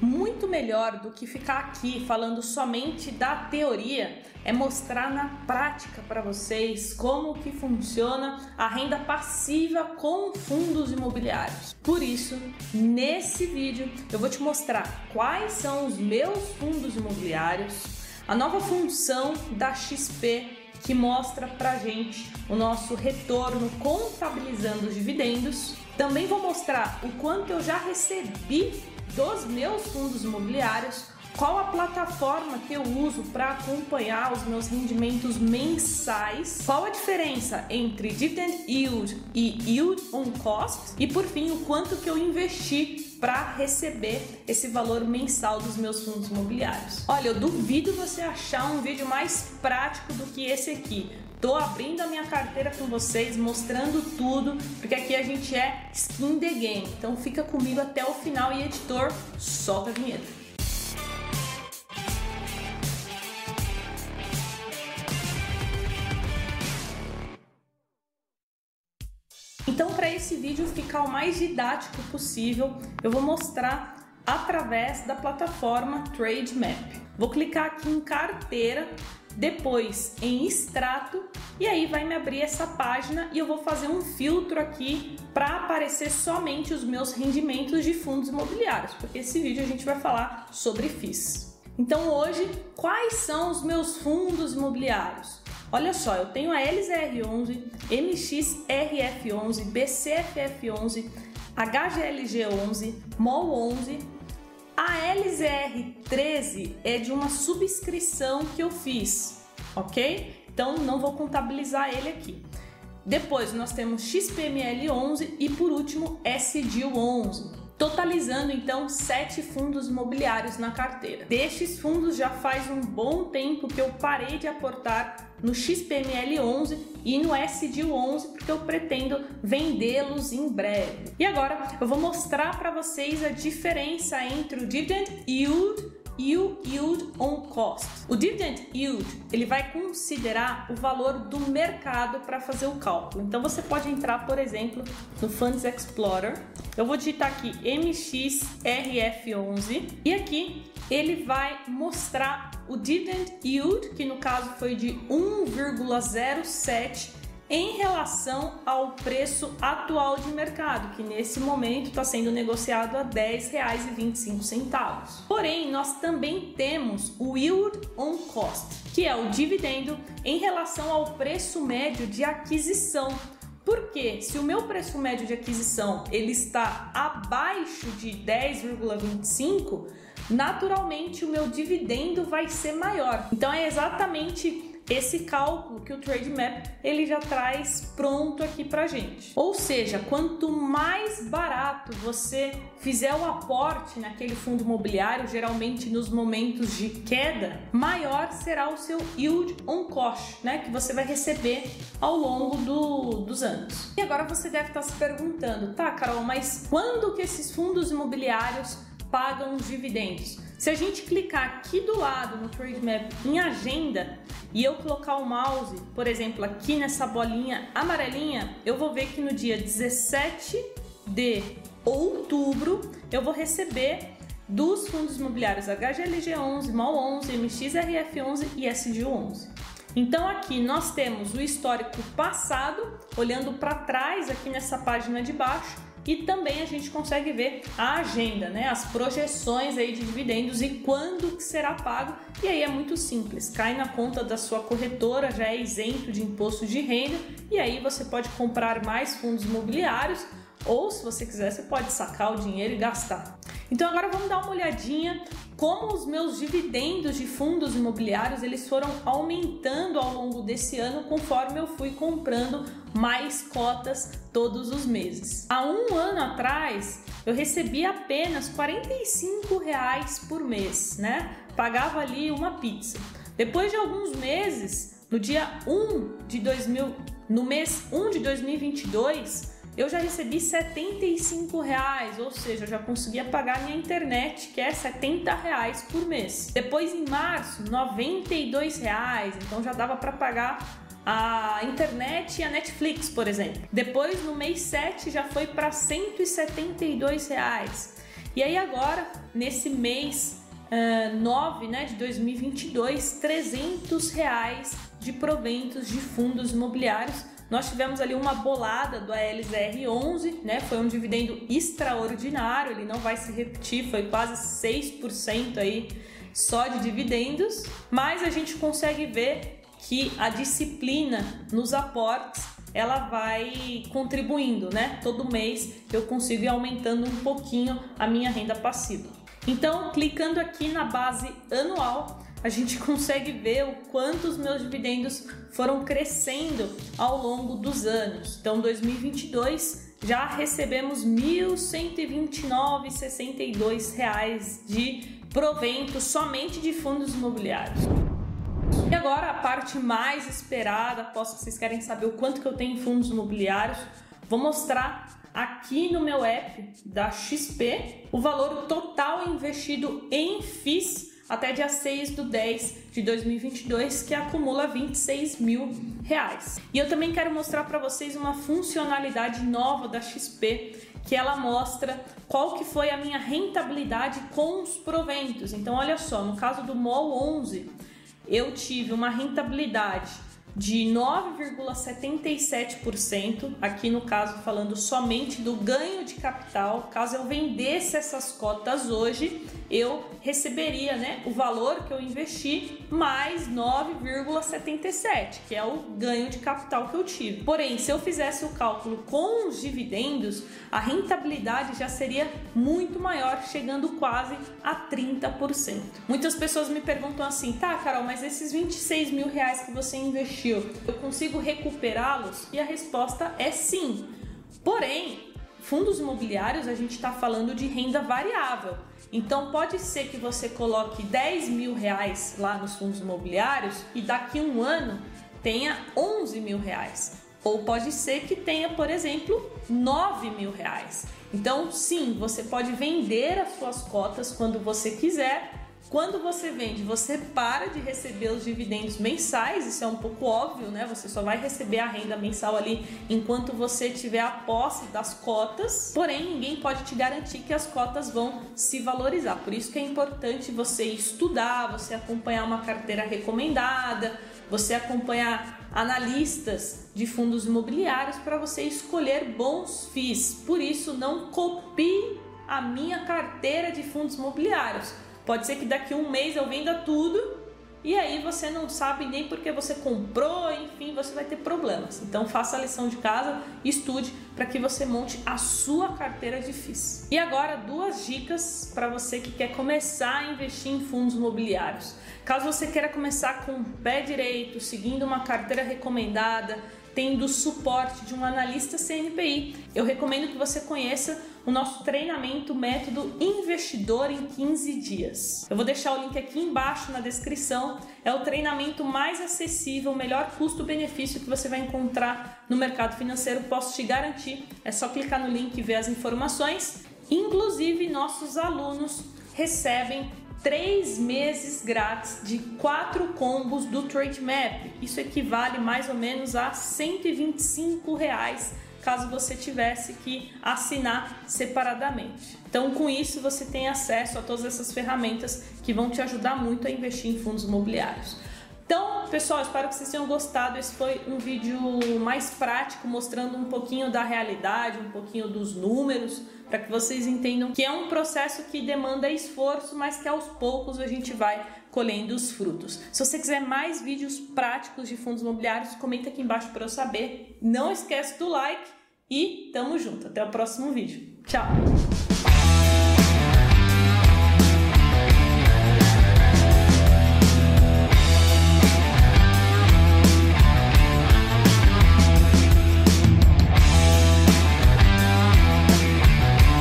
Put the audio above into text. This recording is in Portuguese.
muito melhor do que ficar aqui falando somente da teoria é mostrar na prática para vocês como que funciona a renda passiva com fundos imobiliários. Por isso, nesse vídeo eu vou te mostrar quais são os meus fundos imobiliários, a nova função da XP que mostra pra gente o nosso retorno contabilizando os dividendos. Também vou mostrar o quanto eu já recebi dos meus fundos imobiliários, qual a plataforma que eu uso para acompanhar os meus rendimentos mensais, qual a diferença entre dividend yield e yield on cost e por fim o quanto que eu investi para receber esse valor mensal dos meus fundos imobiliários. Olha, eu duvido você achar um vídeo mais prático do que esse aqui. Tô abrindo a minha carteira com vocês, mostrando tudo, porque aqui a gente é skin the game. Então fica comigo até o final e editor, solta a vinheta. Então, para esse vídeo ficar o mais didático possível, eu vou mostrar através da plataforma TradeMap. Vou clicar aqui em carteira, depois em extrato e aí vai me abrir essa página e eu vou fazer um filtro aqui para aparecer somente os meus rendimentos de fundos imobiliários, porque esse vídeo a gente vai falar sobre FIIs. Então hoje, quais são os meus fundos imobiliários? Olha só, eu tenho a LZR11, MXRF11, BCFF11, HGLG11, MOL11. A LZR13 é de uma subscrição que eu fiz, ok? Então não vou contabilizar ele aqui. Depois nós temos XPML11 e por último SDIL11 totalizando então sete fundos imobiliários na carteira. Destes fundos já faz um bom tempo que eu parei de aportar no XPML 11 e no SDIL 11 porque eu pretendo vendê-los em breve. E agora eu vou mostrar para vocês a diferença entre o dividend yield e o yield on cost. O dividend yield ele vai considerar o valor do mercado para fazer o cálculo. Então você pode entrar, por exemplo, no Funds Explorer. Eu vou digitar aqui MXRF11 e aqui ele vai mostrar o dividend yield, que no caso foi de 1,07 em relação ao preço atual de mercado, que nesse momento está sendo negociado a R$ 10,25. Porém, nós também temos o yield on cost, que é o dividendo em relação ao preço médio de aquisição. Porque se o meu preço médio de aquisição ele está abaixo de 10,25, naturalmente o meu dividendo vai ser maior. Então é exatamente esse cálculo que o Trade Map ele já traz pronto aqui para gente. Ou seja, quanto mais barato você fizer o aporte naquele fundo imobiliário, geralmente nos momentos de queda, maior será o seu yield on cost, né, que você vai receber ao longo do, dos anos. E agora você deve estar se perguntando, tá, Carol, mas quando que esses fundos imobiliários pagam os dividendos? Se a gente clicar aqui do lado no Trade Map em agenda e eu colocar o mouse, por exemplo, aqui nessa bolinha amarelinha, eu vou ver que no dia 17 de outubro eu vou receber dos fundos imobiliários HGLG11, MOL11, MXRF11 e SG11. Então aqui nós temos o histórico passado, olhando para trás aqui nessa página de baixo, e também a gente consegue ver a agenda, né? As projeções aí de dividendos e quando que será pago. E aí é muito simples, cai na conta da sua corretora, já é isento de imposto de renda e aí você pode comprar mais fundos imobiliários ou se você quiser, você pode sacar o dinheiro e gastar. Então agora vamos dar uma olhadinha como os meus dividendos de fundos imobiliários eles foram aumentando ao longo desse ano conforme eu fui comprando mais cotas todos os meses. Há um ano atrás eu recebia apenas 45 reais por mês, né? Pagava ali uma pizza. Depois de alguns meses, no dia 1 de 2000, no mês 1 de 2022 eu já recebi 75 reais, ou seja, eu já conseguia pagar minha internet, que é 70 reais por mês. Depois em março, 92 reais, então já dava para pagar a internet e a Netflix, por exemplo. Depois no mês 7 já foi para 172 reais. E aí agora, nesse mês uh, 9 né, de 2022, 300 reais de proventos de fundos imobiliários. Nós tivemos ali uma bolada do ALZR11, né? Foi um dividendo extraordinário, ele não vai se repetir, foi quase 6% aí só de dividendos, mas a gente consegue ver que a disciplina nos aportes ela vai contribuindo, né? Todo mês eu consigo ir aumentando um pouquinho a minha renda passiva. Então, clicando aqui na base anual, a gente consegue ver o quanto os meus dividendos foram crescendo ao longo dos anos. Então, 2022 já recebemos R$ 1.129,62 de provento somente de fundos imobiliários. E agora a parte mais esperada, aposto vocês querem saber o quanto que eu tenho em fundos imobiliários, vou mostrar aqui no meu app da XP o valor total investido em FIIs até dia 6 do 10 de 2022, que acumula 26 mil reais. E eu também quero mostrar para vocês uma funcionalidade nova da XP, que ela mostra qual que foi a minha rentabilidade com os proventos. Então, olha só, no caso do MOL 11, eu tive uma rentabilidade de 9,77%, aqui no caso falando somente do ganho de capital. Caso eu vendesse essas cotas hoje, eu receberia né, o valor que eu investi mais 9,77, que é o ganho de capital que eu tive. Porém, se eu fizesse o cálculo com os dividendos, a rentabilidade já seria muito maior, chegando quase a 30%. Muitas pessoas me perguntam assim, tá, Carol, mas esses 26 mil reais que você investiu, eu consigo recuperá-los? E a resposta é sim. Porém, fundos imobiliários a gente está falando de renda variável. Então pode ser que você coloque 10 mil reais lá nos fundos imobiliários e daqui um ano tenha 11 mil reais. Ou pode ser que tenha, por exemplo, 9 mil reais. Então, sim, você pode vender as suas cotas quando você quiser quando você vende, você para de receber os dividendos mensais, isso é um pouco óbvio, né? Você só vai receber a renda mensal ali enquanto você tiver a posse das cotas. Porém, ninguém pode te garantir que as cotas vão se valorizar. Por isso que é importante você estudar, você acompanhar uma carteira recomendada, você acompanhar analistas de fundos imobiliários para você escolher bons FIIs. Por isso, não copie a minha carteira de fundos imobiliários Pode ser que daqui um mês eu venda tudo e aí você não sabe nem porque você comprou, enfim, você vai ter problemas. Então faça a lição de casa, estude para que você monte a sua carteira de FIIs. E agora duas dicas para você que quer começar a investir em fundos imobiliários. Caso você queira começar com o pé direito, seguindo uma carteira recomendada, tendo suporte de um analista CNPI. Eu recomendo que você conheça o nosso treinamento método investidor em 15 dias. Eu vou deixar o link aqui embaixo na descrição. É o treinamento mais acessível, melhor custo-benefício que você vai encontrar no mercado financeiro. Posso te garantir. É só clicar no link e ver as informações. Inclusive, nossos alunos recebem três meses grátis de quatro combos do Trade Map. Isso equivale mais ou menos a 125 reais caso você tivesse que assinar separadamente. Então, com isso, você tem acesso a todas essas ferramentas que vão te ajudar muito a investir em fundos imobiliários. Então, pessoal, espero que vocês tenham gostado. Esse foi um vídeo mais prático, mostrando um pouquinho da realidade, um pouquinho dos números, para que vocês entendam que é um processo que demanda esforço, mas que aos poucos a gente vai colhendo os frutos. Se você quiser mais vídeos práticos de fundos imobiliários, comenta aqui embaixo para eu saber. Não esquece do like e tamo junto. Até o próximo vídeo. Tchau!